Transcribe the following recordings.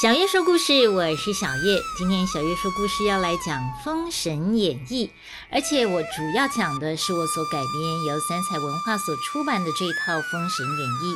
小月说故事，我是小月。今天小月说故事要来讲《封神演义》，而且我主要讲的是我所改编由三彩文化所出版的这套《封神演义》。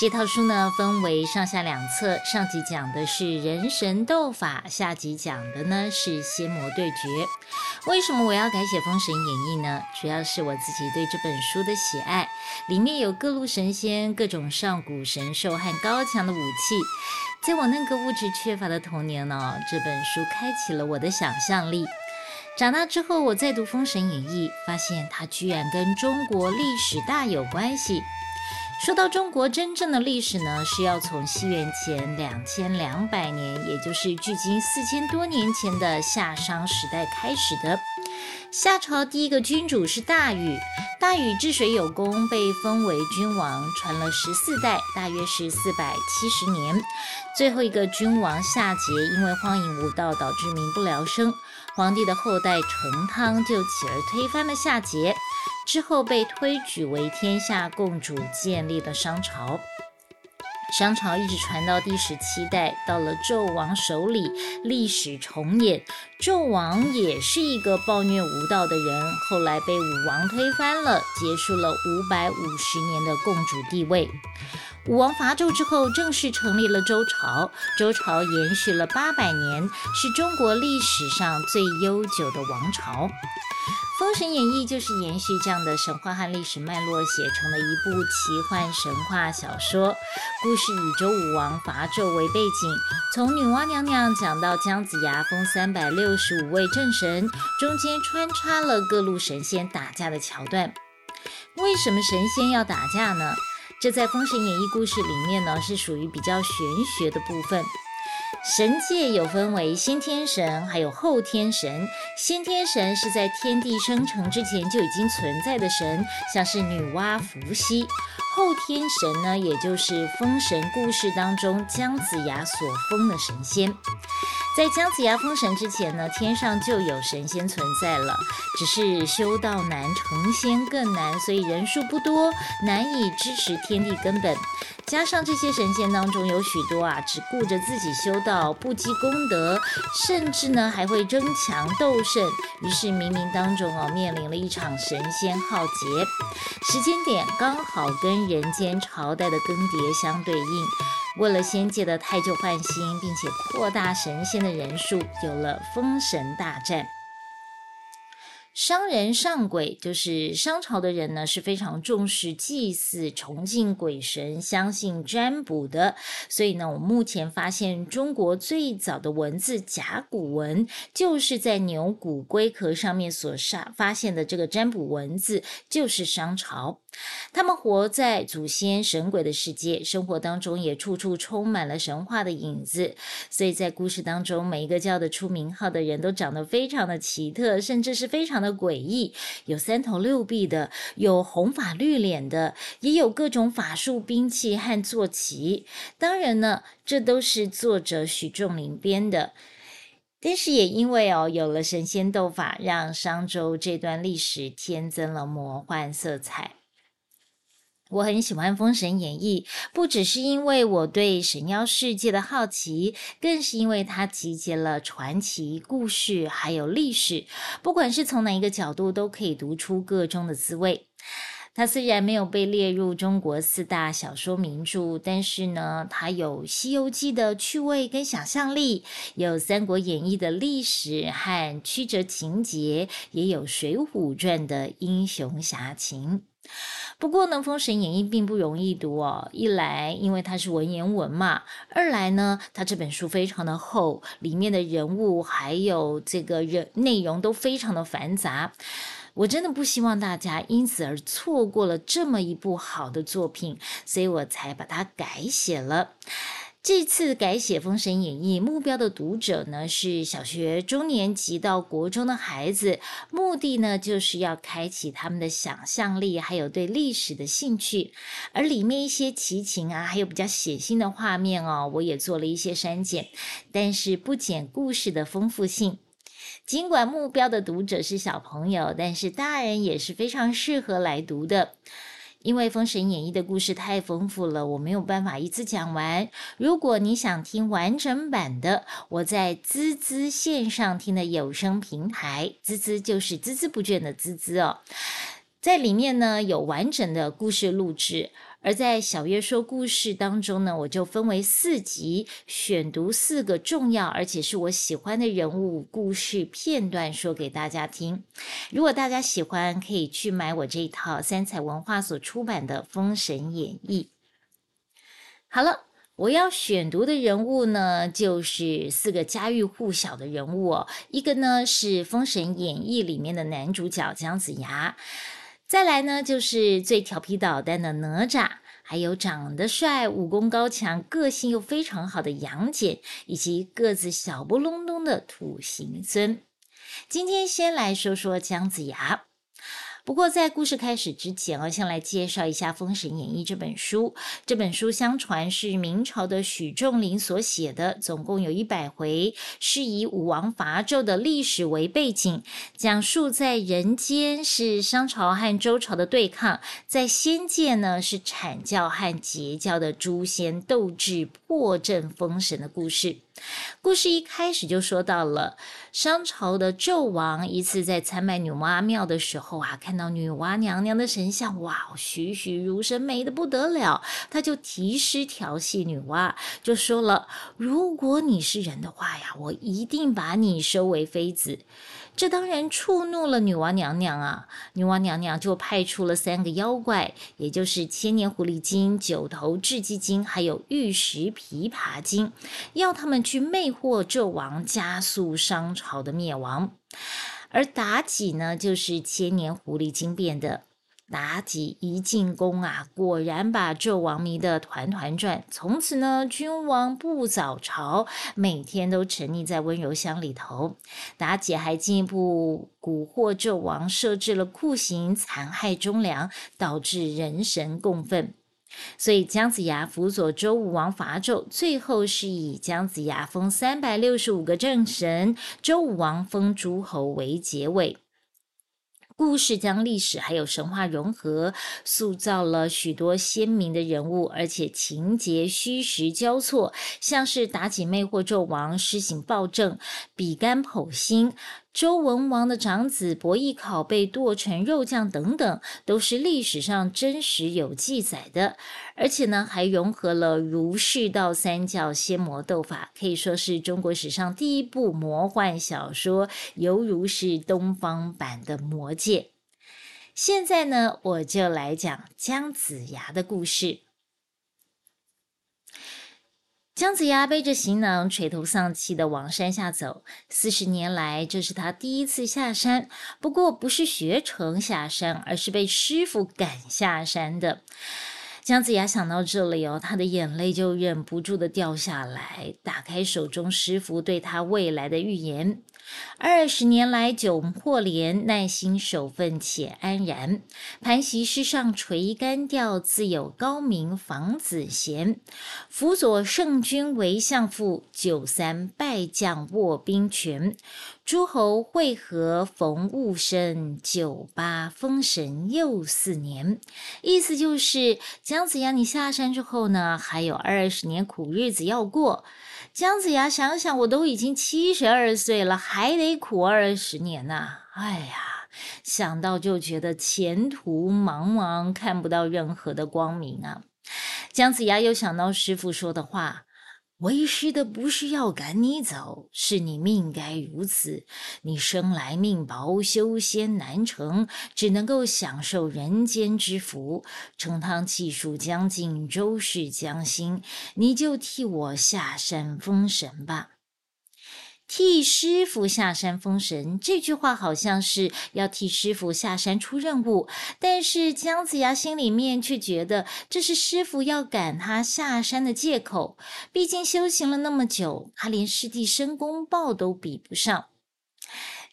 这套书呢分为上下两册，上集讲的是人神斗法，下集讲的呢是仙魔对决。为什么我要改写《封神演义》呢？主要是我自己对这本书的喜爱，里面有各路神仙、各种上古神兽和高强的武器。在我那个物质缺乏的童年呢，这本书开启了我的想象力。长大之后，我再读《封神演义》，发现它居然跟中国历史大有关系。说到中国真正的历史呢，是要从西元前两千两百年，也就是距今四千多年前的夏商时代开始的。夏朝第一个君主是大禹，大禹治水有功，被封为君王，传了十四代，大约是四百七十年。最后一个君王夏桀，因为荒淫无道，导致民不聊生。皇帝的后代成汤就起而推翻了夏桀。之后被推举为天下共主，建立了商朝。商朝一直传到第十七代，到了纣王手里，历史重演。纣王也是一个暴虐无道的人，后来被武王推翻了，结束了五百五十年的共主地位。武王伐纣之后，正式成立了周朝。周朝延续了八百年，是中国历史上最悠久的王朝。《封神演义》就是延续这样的神话和历史脉络写成的一部奇幻神话小说。故事以周武王伐纣为背景，从女娲娘娘讲到姜子牙封三百六十五位正神，中间穿插了各路神仙打架的桥段。为什么神仙要打架呢？这在《封神演义》故事里面呢，是属于比较玄学的部分。神界有分为先天神，还有后天神。先天神是在天地生成之前就已经存在的神，像是女娲、伏羲。后天神呢，也就是封神故事当中姜子牙所封的神仙。在姜子牙封神之前呢，天上就有神仙存在了，只是修道难，成仙更难，所以人数不多，难以支持天地根本。加上这些神仙当中有许多啊，只顾着自己修道，不积功德，甚至呢还会争强斗胜。于是冥冥当中哦，面临了一场神仙浩劫，时间点刚好跟人间朝代的更迭相对应。为了仙界的太旧换新，并且扩大神仙的人数，有了封神大战。商人上鬼，就是商朝的人呢，是非常重视祭祀、崇敬鬼神、相信占卜的。所以呢，我目前发现中国最早的文字甲骨文，就是在牛骨龟壳上面所杀发现的这个占卜文字，就是商朝。他们活在祖先神鬼的世界，生活当中也处处充满了神话的影子。所以在故事当中，每一个叫得出名号的人都长得非常的奇特，甚至是非常的。诡异，有三头六臂的，有红发绿脸的，也有各种法术、兵器和坐骑。当然呢，这都是作者许仲林编的。但是也因为哦，有了神仙斗法，让商周这段历史添增了魔幻色彩。我很喜欢《封神演义》，不只是因为我对神妖世界的好奇，更是因为它集结了传奇故事还有历史，不管是从哪一个角度，都可以读出个中的滋味。它虽然没有被列入中国四大小说名著，但是呢，它有《西游记》的趣味跟想象力，有《三国演义》的历史和曲折情节，也有《水浒传》的英雄侠情。不过呢，《封神演义》并不容易读哦。一来，因为它是文言文嘛；二来呢，它这本书非常的厚，里面的人物还有这个人内容都非常的繁杂。我真的不希望大家因此而错过了这么一部好的作品，所以我才把它改写了。这次改写《封神演义》，目标的读者呢是小学中年级到国中的孩子，目的呢就是要开启他们的想象力，还有对历史的兴趣。而里面一些奇情啊，还有比较血腥的画面哦，我也做了一些删减，但是不减故事的丰富性。尽管目标的读者是小朋友，但是大人也是非常适合来读的。因为《封神演义》的故事太丰富了，我没有办法一次讲完。如果你想听完整版的，我在滋滋线上听的有声平台，滋滋就是孜孜不倦的滋滋哦，在里面呢有完整的故事录制。而在小月说故事当中呢，我就分为四集，选读四个重要而且是我喜欢的人物故事片段，说给大家听。如果大家喜欢，可以去买我这一套三彩文化所出版的《封神演义》。好了，我要选读的人物呢，就是四个家喻户晓的人物哦。一个呢是《封神演义》里面的男主角姜子牙。再来呢，就是最调皮捣蛋的哪吒，还有长得帅、武功高强、个性又非常好的杨戬，以及个子小不隆冬的土行孙。今天先来说说姜子牙。不过，在故事开始之前，我先来介绍一下《封神演义》这本书。这本书相传是明朝的许仲林所写的，总共有一百回，是以武王伐纣的历史为背景，讲述在人间是商朝和周朝的对抗，在仙界呢是阐教和截教的诛仙斗智、破阵封神的故事。故事一开始就说到了商朝的纣王一次在参拜女娲庙的时候啊，看到女娲娘娘的神像，哇，栩栩如生，美的不得了。他就题诗调戏女娲，就说了：“如果你是人的话呀，我一定把你收为妃子。”这当然触怒了女娲娘娘啊！女娲娘娘就派出了三个妖怪，也就是千年狐狸精、九头雉鸡精，还有玉石琵琶精，要他们去魅惑纣王，加速商朝的灭亡。而妲己呢，就是千年狐狸精变的。妲己一进宫啊，果然把纣王迷得团团转。从此呢，君王不早朝，每天都沉溺在温柔乡里头。妲己还进一步蛊惑纣王，设置了酷刑，残害忠良，导致人神共愤。所以姜子牙辅佐周武王伐纣，最后是以姜子牙封三百六十五个正神，周武王封诸侯为结尾。故事将历史还有神话融合，塑造了许多鲜明的人物，而且情节虚实交错，像是妲己魅惑纣王，施行暴政，比干剖心。周文王的长子伯邑考被剁成肉酱等等，都是历史上真实有记载的。而且呢，还融合了儒释道三教仙魔斗法，可以说是中国史上第一部魔幻小说，犹如是东方版的《魔戒》。现在呢，我就来讲姜子牙的故事。姜子牙背着行囊，垂头丧气地往山下走。四十年来，这是他第一次下山。不过，不是学成下山，而是被师傅赶下山的。姜子牙想到这里哦，他的眼泪就忍不住的掉下来。打开手中师傅对他未来的预言。二十年来久破连，耐心守分且安然。盘膝师上垂竿钓，自有高明房子贤。辅佐圣君为相父，九三败将握兵权。诸侯会合逢戊申，九八封神又四年。意思就是姜子牙，你下山之后呢，还有二十年苦日子要过。姜子牙想想，我都已经七十二岁了，还得苦二十年呐！哎呀，想到就觉得前途茫茫，看不到任何的光明啊！姜子牙又想到师傅说的话。为师的不是要赶你走，是你命该如此。你生来命薄，修仙难成，只能够享受人间之福。成汤气数将近，周氏将兴，你就替我下山封神吧。替师傅下山封神这句话，好像是要替师傅下山出任务，但是姜子牙心里面却觉得这是师傅要赶他下山的借口。毕竟修行了那么久，他连师弟申公豹都比不上。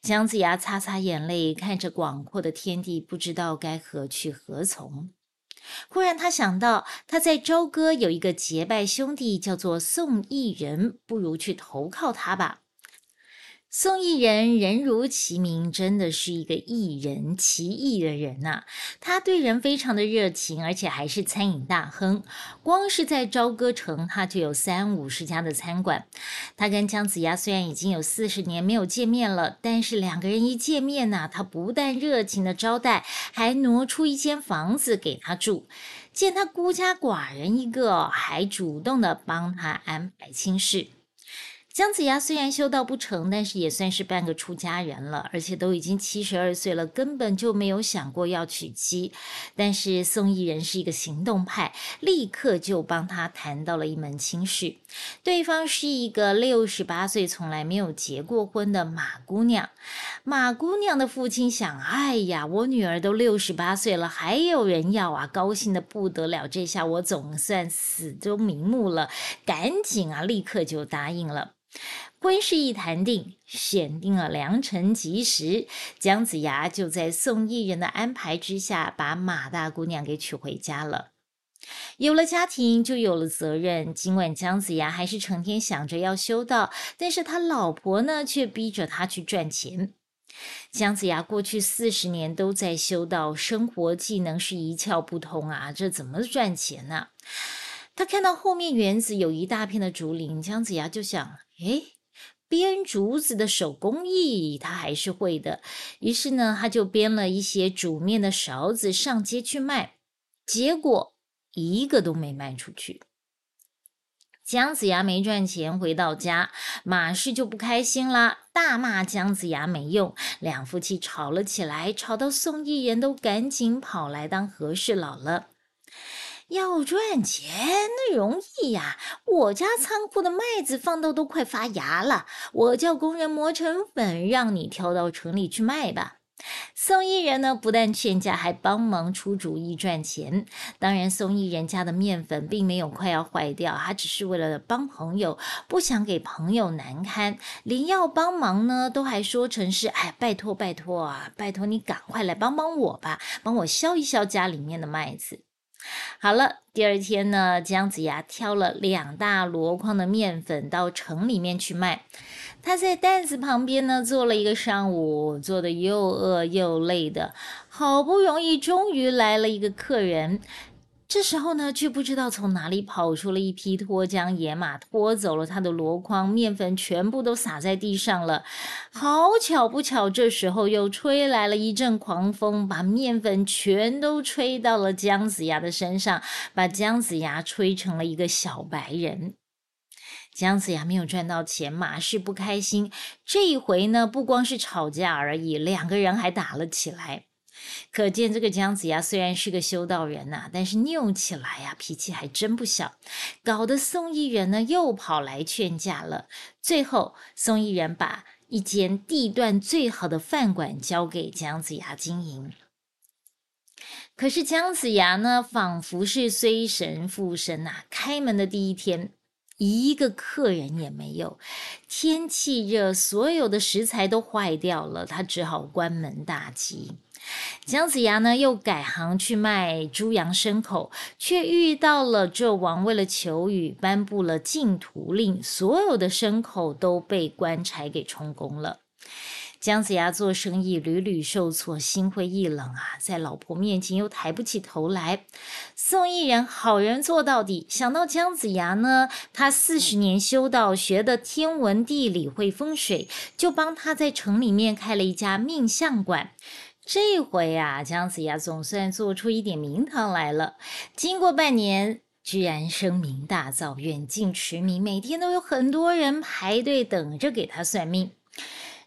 姜子牙擦擦眼泪，看着广阔的天地，不知道该何去何从。忽然，他想到他在朝歌有一个结拜兄弟，叫做宋义人，不如去投靠他吧。宋义人人如其名，真的是一个艺人，奇异的人呐。他对人非常的热情，而且还是餐饮大亨。光是在朝歌城，他就有三五十家的餐馆。他跟姜子牙虽然已经有四十年没有见面了，但是两个人一见面呐，他不但热情的招待，还挪出一间房子给他住。见他孤家寡人一个，还主动的帮他安排亲事。姜子牙虽然修道不成，但是也算是半个出家人了，而且都已经七十二岁了，根本就没有想过要娶妻。但是宋义人是一个行动派，立刻就帮他谈到了一门亲事。对方是一个六十八岁、从来没有结过婚的马姑娘。马姑娘的父亲想：哎呀，我女儿都六十八岁了，还有人要啊，高兴的不得了。这下我总算死都瞑目了，赶紧啊，立刻就答应了。婚事一谈定，选定了良辰吉时，姜子牙就在宋义人的安排之下，把马大姑娘给娶回家了。有了家庭，就有了责任。尽管姜子牙还是成天想着要修道，但是他老婆呢，却逼着他去赚钱。姜子牙过去四十年都在修道，生活技能是一窍不通啊，这怎么赚钱呢？他看到后面园子有一大片的竹林，姜子牙就想：哎，编竹子的手工艺他还是会的。于是呢，他就编了一些煮面的勺子上街去卖，结果一个都没卖出去。姜子牙没赚钱，回到家，马氏就不开心啦，大骂姜子牙没用。两夫妻吵了起来，吵到宋义人都赶紧跑来当和事佬了。要赚钱那容易呀！我家仓库的麦子放到都快发芽了，我叫工人磨成粉，让你挑到城里去卖吧。宋义人呢，不但劝架，还帮忙出主意赚钱。当然，宋义人家的面粉并没有快要坏掉，他只是为了帮朋友，不想给朋友难堪，连要帮忙呢，都还说成是哎，拜托拜托啊，拜托你赶快来帮帮我吧，帮我削一削家里面的麦子。好了，第二天呢，姜子牙挑了两大箩筐的面粉到城里面去卖。他在担子旁边呢坐了一个上午，坐的又饿又累的，好不容易终于来了一个客人。这时候呢，却不知道从哪里跑出了一匹脱缰野马，拖走了他的箩筐面粉，全部都洒在地上了。好巧不巧，这时候又吹来了一阵狂风，把面粉全都吹到了姜子牙的身上，把姜子牙吹成了一个小白人。姜子牙没有赚到钱，马氏不开心。这一回呢，不光是吵架而已，两个人还打了起来。可见这个姜子牙虽然是个修道人呐，但是拗起来呀，脾气还真不小，搞得宋义人呢又跑来劝架了。最后，宋义人把一间地段最好的饭馆交给姜子牙经营。可是姜子牙呢，仿佛是随神附身呐，开门的第一天，一个客人也没有。天气热，所有的食材都坏掉了，他只好关门大吉。姜子牙呢，又改行去卖猪羊牲口，却遇到了纣王为了求雨，颁布了禁屠令，所有的牲口都被官差给充公了。姜子牙做生意屡屡受挫，心灰意冷啊，在老婆面前又抬不起头来。宋义人好人做到底，想到姜子牙呢，他四十年修道，学的天文地理会风水，就帮他在城里面开了一家命相馆。这回呀，姜子牙总算做出一点名堂来了。经过半年，居然声名大噪，远近驰名，每天都有很多人排队等着给他算命。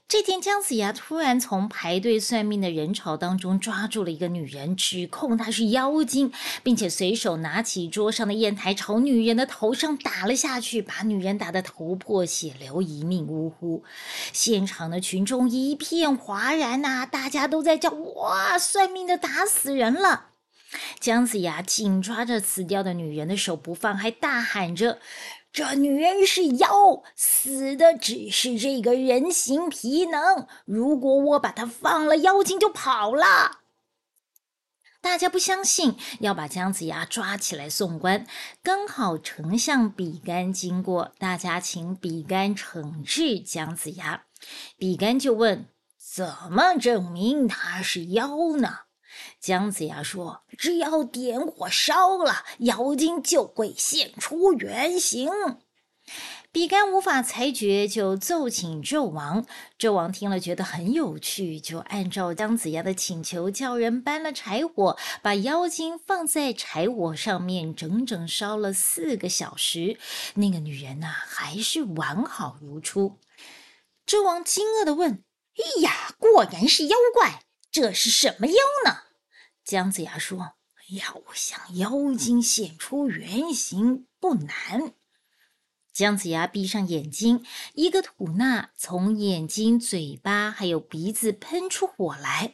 这天，姜子牙突然从排队算命的人潮当中抓住了一个女人，指控她是妖精，并且随手拿起桌上的砚台朝女人的头上打了下去，把女人打得头破血流，一命呜呼。现场的群众一片哗然呐，大家都在叫：“哇，算命的打死人了！”姜子牙紧抓着死掉的女人的手不放，还大喊着。这女人是妖，死的只是这个人形皮囊。如果我把她放了，妖精就跑了。大家不相信，要把姜子牙抓起来送官。刚好丞相比干经过，大家请比干惩治姜子牙。比干就问：“怎么证明他是妖呢？”姜子牙说：“只要点火烧了，妖精就会现出原形。”比干无法裁决，就奏请纣王。纣王听了，觉得很有趣，就按照姜子牙的请求，叫人搬了柴火，把妖精放在柴火上面，整整烧了四个小时。那个女人呐，还是完好如初。纣王惊愕地问：“哎呀，果然是妖怪！这是什么妖呢？”姜子牙说：“要想妖精现出原形不难。”姜子牙闭上眼睛，一个吐纳从眼睛、嘴巴还有鼻子喷出火来，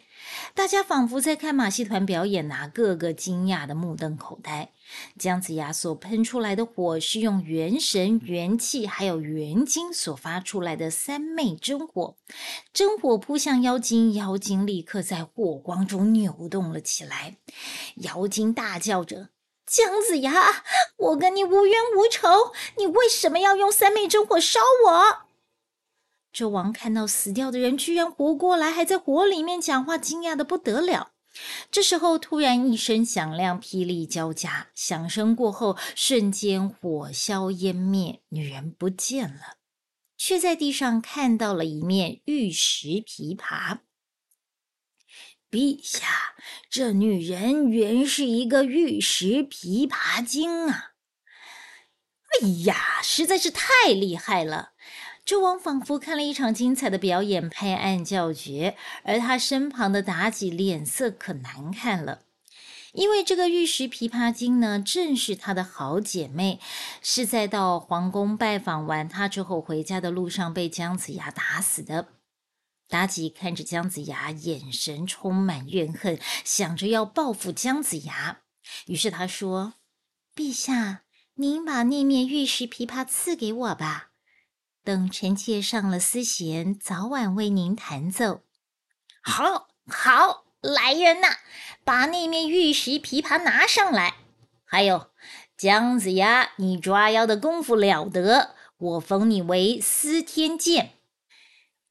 大家仿佛在看马戏团表演呐，个个惊讶的目瞪口呆。姜子牙所喷出来的火是用元神、元气还有元精所发出来的三昧真火，真火扑向妖精，妖精立刻在火光中扭动了起来，妖精大叫着。姜子牙，我跟你无冤无仇，你为什么要用三昧真火烧我？纣王看到死掉的人居然活过来，还在火里面讲话，惊讶的不得了。这时候，突然一声响亮，霹雳交加，响声过后，瞬间火消烟灭，女人不见了，却在地上看到了一面玉石琵琶。陛下，这女人原是一个玉石琵琶精啊！哎呀，实在是太厉害了！纣王仿佛看了一场精彩的表演，拍案叫绝。而他身旁的妲己脸色可难看了，因为这个玉石琵琶精呢，正是她的好姐妹，是在到皇宫拜访完她之后，回家的路上被姜子牙打死的。妲己看着姜子牙，眼神充满怨恨，想着要报复姜子牙。于是他说：“陛下，您把那面玉石琵琶赐给我吧，等臣妾上了丝弦，早晚为您弹奏。”好，好，来人呐，把那面玉石琵琶拿上来。还有，姜子牙，你抓妖的功夫了得，我封你为司天监。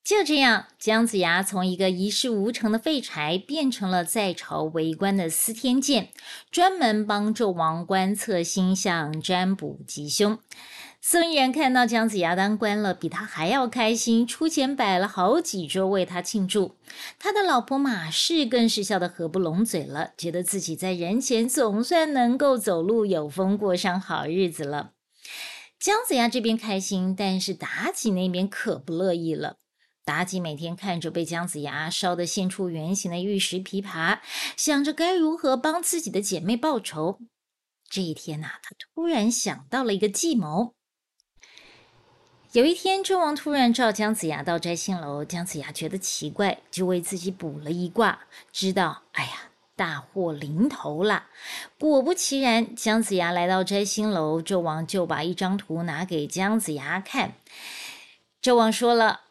就这样，姜子牙从一个一事无成的废柴，变成了在朝为官的司天监，专门帮纣王观测星象、占卜吉凶。孙然看到姜子牙当官了，比他还要开心，出钱摆了好几桌为他庆祝。他的老婆马氏更是笑得合不拢嘴了，觉得自己在人前总算能够走路有风，过上好日子了。姜子牙这边开心，但是妲己那边可不乐意了。妲己每天看着被姜子牙烧得现出原形的玉石琵琶，想着该如何帮自己的姐妹报仇。这一天呐，她突然想到了一个计谋。有一天，纣王突然召姜子牙到摘星楼，姜子牙觉得奇怪，就为自己卜了一卦，知道，哎呀，大祸临头了。果不其然，姜子牙来到摘星楼，纣王就把一张图拿给姜子牙看。纣王说了。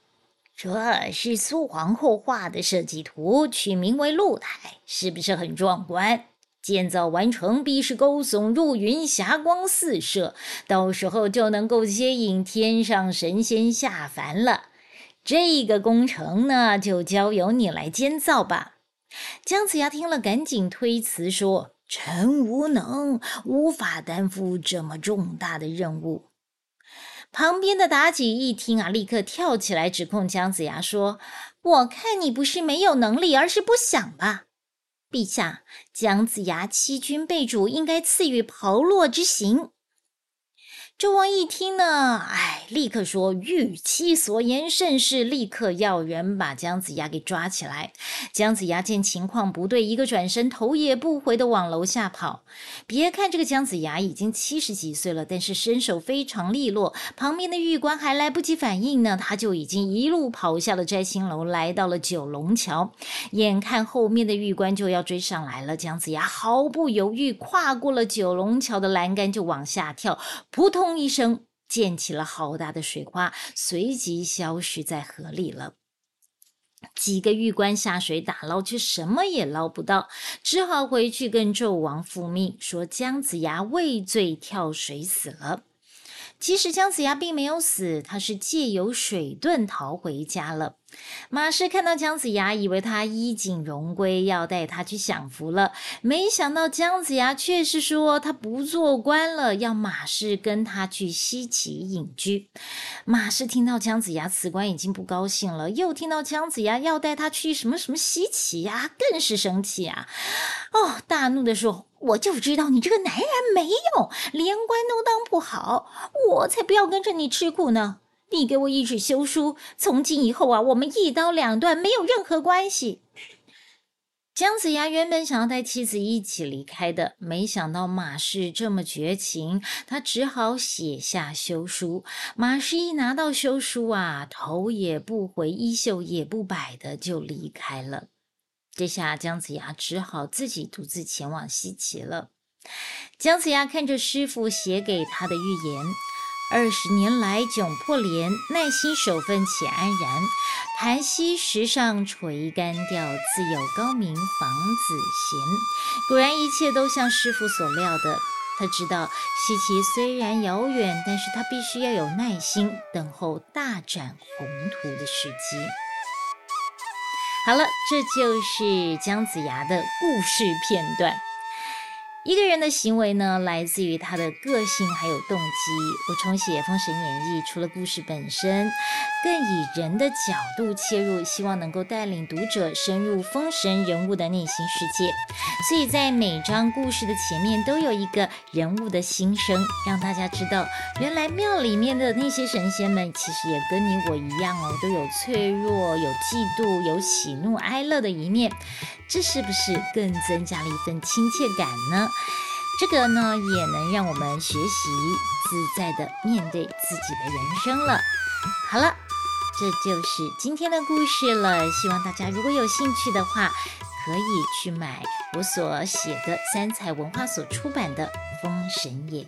这是苏皇后画的设计图，取名为露台，是不是很壮观？建造完成必是高耸入云，霞光四射，到时候就能够接引天上神仙下凡了。这个工程呢，就交由你来建造吧。姜子牙听了，赶紧推辞说：“臣无能，无法担负这么重大的任务。”旁边的妲己一听啊，立刻跳起来指控姜子牙说：“我看你不是没有能力，而是不想吧？陛下，姜子牙欺君背主，应该赐予炮烙之刑。”纣王一听呢，哎，立刻说：“玉妻所言甚是。”立刻要人把姜子牙给抓起来。姜子牙见情况不对，一个转身，头也不回的往楼下跑。别看这个姜子牙已经七十几岁了，但是身手非常利落。旁边的玉官还来不及反应呢，他就已经一路跑下了摘星楼，来到了九龙桥。眼看后面的玉官就要追上来了，姜子牙毫不犹豫，跨过了九龙桥的栏杆就往下跳，扑通。一声，溅起了好大的水花，随即消失在河里了。几个玉官下水打捞，却什么也捞不到，只好回去跟纣王复命，说姜子牙畏罪跳水死了。其实姜子牙并没有死，他是借由水遁逃回家了。马氏看到姜子牙，以为他衣锦荣归，要带他去享福了。没想到姜子牙却是说他不做官了，要马氏跟他去西岐隐居。马氏听到姜子牙辞官，已经不高兴了，又听到姜子牙要带他去什么什么西岐呀，更是生气啊！哦，大怒的说。我就知道你这个男人没用，连官都当不好，我才不要跟着你吃苦呢！你给我一纸休书，从今以后啊，我们一刀两断，没有任何关系。姜子牙原本想要带妻子一起离开的，没想到马氏这么绝情，他只好写下休书。马氏一拿到休书啊，头也不回，衣袖也不摆的就离开了。这下姜子牙只好自己独自前往西岐了。姜子牙看着师傅写给他的预言：二十年来窘迫连，耐心守分且安然。盘膝石上垂干调，自有高明房子贤。果然一切都像师傅所料的。他知道西岐虽然遥远，但是他必须要有耐心，等候大展宏图的时机。好了，这就是姜子牙的故事片段。一个人的行为呢，来自于他的个性还有动机。我重写《封神演义》，除了故事本身，更以人的角度切入，希望能够带领读者深入封神人物的内心世界。所以在每张故事的前面都有一个人物的心声，让大家知道，原来庙里面的那些神仙们，其实也跟你我一样哦，都有脆弱、有嫉妒、有喜怒哀乐的一面。这是不是更增加了一份亲切感呢？这个呢，也能让我们学习自在的面对自己的人生了。好了，这就是今天的故事了。希望大家如果有兴趣的话，可以去买我所写的三彩文化所出版的《封神演义》。